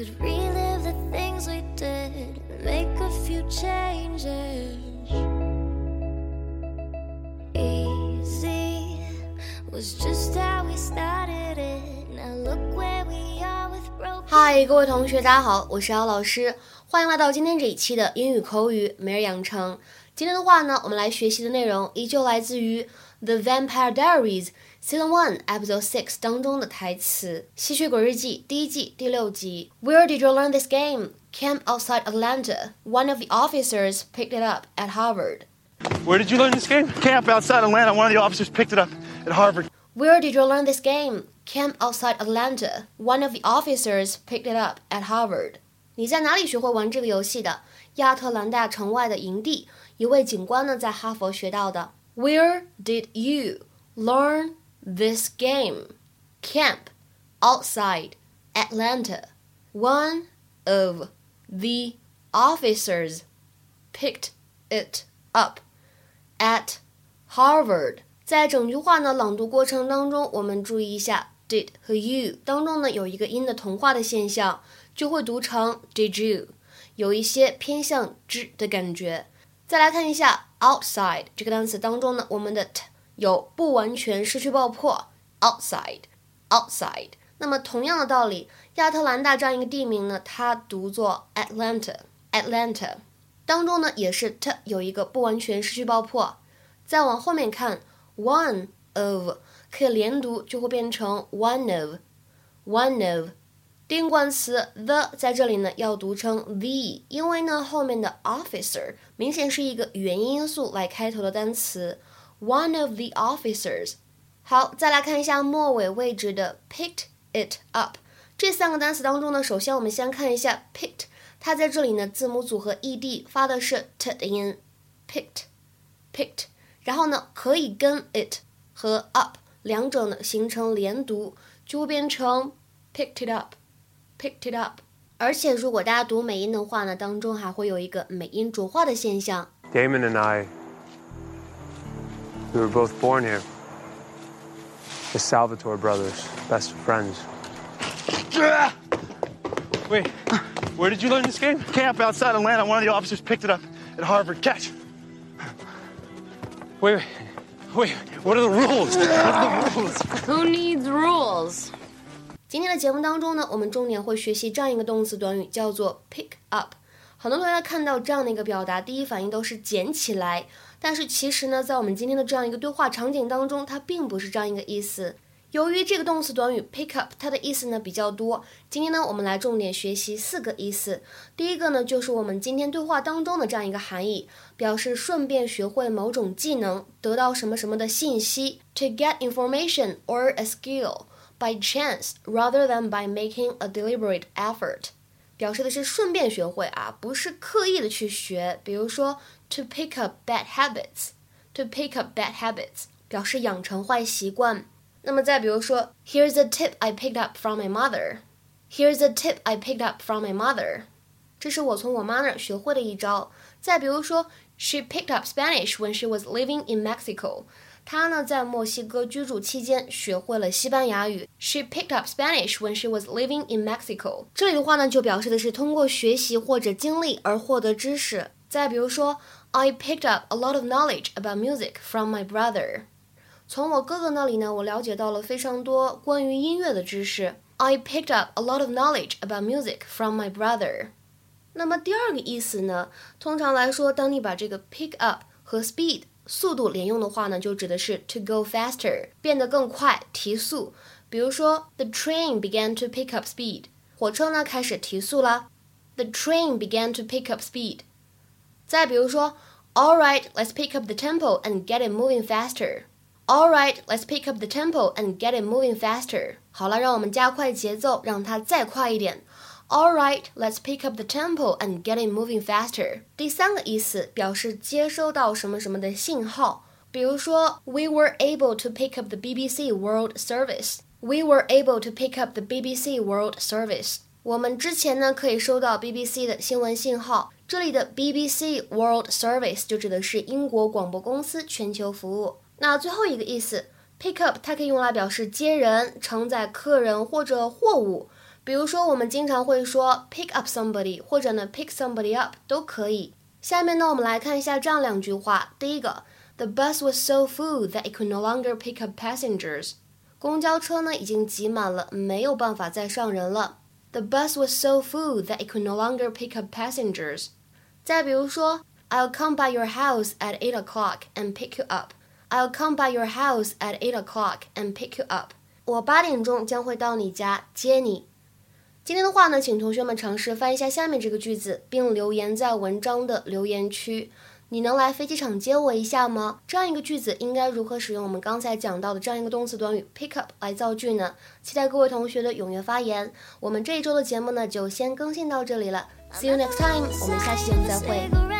could relive the things we did, make a few changes. Easy was just how we started it. Now look where we are with broken. 嗨，各位同学，大家好，我是姚老师， 欢迎来到今天这一期的英语口语每日养成。今天的话呢，我们来学习的内容依旧来自于《The Vampire Diaries》Season One Episode Six 当中的台词，《吸血鬼日记》第一季第六集。Where did you learn this game? Camp outside Atlanta. One of the officers picked it up at Harvard. Where did you learn this game? Camp outside Atlanta. One of the officers picked it up at Harvard. Where did you learn this game? Camp outside Atlanta. One of the officers picked it up at Harvard. 你在哪里学会玩这个游戏的？亚特兰大城外的营地，一位警官呢在哈佛学到的。Where did you learn this game? Camp outside Atlanta. One of the officers picked it up at Harvard。在整句话呢朗读过程当中，我们注意一下 did 和 you 当中呢有一个音的同化的现象，就会读成 did you，有一些偏向之的感觉。再来看一下 outside 这个单词当中呢，我们的 t 有不完全失去爆破 outside outside。那么同样的道理，亚特兰大这样一个地名呢，它读作 Atlanta Atlanta，当中呢也是 t 有一个不完全失去爆破。再往后面看，one of 可以连读，就会变成 one of one of。定冠词 the 在这里呢要读成 the，因为呢后面的 officer 明显是一个元音因素来开头的单词，one of the officers。好，再来看一下末尾位置的 picked it up 这三个单词当中呢，首先我们先看一下 picked，它在这里呢字母组合 ed 发的是 t 的音，picked picked，然后呢可以跟 it 和 up 两者呢形成连读，就会变成 picked it up。picked it up。而且如果大家读美音的话呢，当中还会有一个美音浊化的现象。 Damon and I, we were both born here. The Salvatore brothers, best friends. Wait, where did you learn this game? Camp outside Atlanta. One of the officers picked it up at Harvard. Catch. Wait, wait, Wait. What are the rules? What are the rules? Who needs rules? 今天的节目当中呢，我们重点会学习这样一个动词短语，叫做 pick up。很多同学看到这样的一个表达，第一反应都是捡起来，但是其实呢，在我们今天的这样一个对话场景当中，它并不是这样一个意思。由于这个动词短语 pick up，它的意思呢比较多，今天呢我们来重点学习四个意思。第一个呢就是我们今天对话当中的这样一个含义，表示顺便学会某种技能，得到什么什么的信息，to get information or a skill by chance rather than by making a deliberate effort。表示的是顺便学会啊，不是刻意的去学。比如说，to pick up bad habits，to pick up bad habits 表示养成坏习惯。那么再比如说，Here's a tip I picked up from my mother. Here's a tip I picked up from my mother. 这是我从我妈那儿学会的一招。再比如说，She picked up Spanish when she was living in Mexico. 她呢在墨西哥居住期间学会了西班牙语。She picked up Spanish when she was living in Mexico. 这里的话呢，就表示的是通过学习或者经历而获得知识。再比如说，I picked up a lot of knowledge about music from my brother. 从我哥哥那里呢，我了解到了非常多关于音乐的知识。I picked up a lot of knowledge about music from my brother. 那么第二个意思呢，通常来说，当你把这个 pick up 和 speed 速度连用的话呢，就指的是 to go faster，变得更快，提速。比如说，the train began to pick up speed，火车呢开始提速了。The train began to pick up speed。再比如说，All right, let's pick up the tempo and get it moving faster. All right, let's pick up the tempo and get it moving faster. 好了，让我们加快节奏，让它再快一点。All right, let's pick up the tempo and get it moving faster. 第三个意思表示接收到什么什么的信号，比如说，We were able to pick up the BBC World Service. We were able to pick up the BBC World Service. 我们之前呢可以收到 BBC 的新闻信号。这里的 BBC World Service 就指的是英国广播公司全球服务。 那最后一个意思，pick up 它可以用来表示接人、承载客人或者货物。比如说，我们经常会说 pick up somebody，或者呢 pick somebody up 都可以。下面呢，我们来看一下这样两句话。第一个，The bus was so full that it could no longer pick up passengers。公交车呢已经挤满了，没有办法再上人了。The bus was so full that it could no longer pick up passengers。再比如说，I'll come by your house at eight o'clock and pick you up。I'll come by your house at eight o'clock and pick you up。我八点钟将会到你家接你。今天的话呢，请同学们尝试翻译一下下面这个句子，并留言在文章的留言区。你能来飞机场接我一下吗？这样一个句子应该如何使用我们刚才讲到的这样一个动词短语 pick up 来造句呢？期待各位同学的踊跃发言。我们这一周的节目呢，就先更新到这里了。See you next time，我们下期节目再会。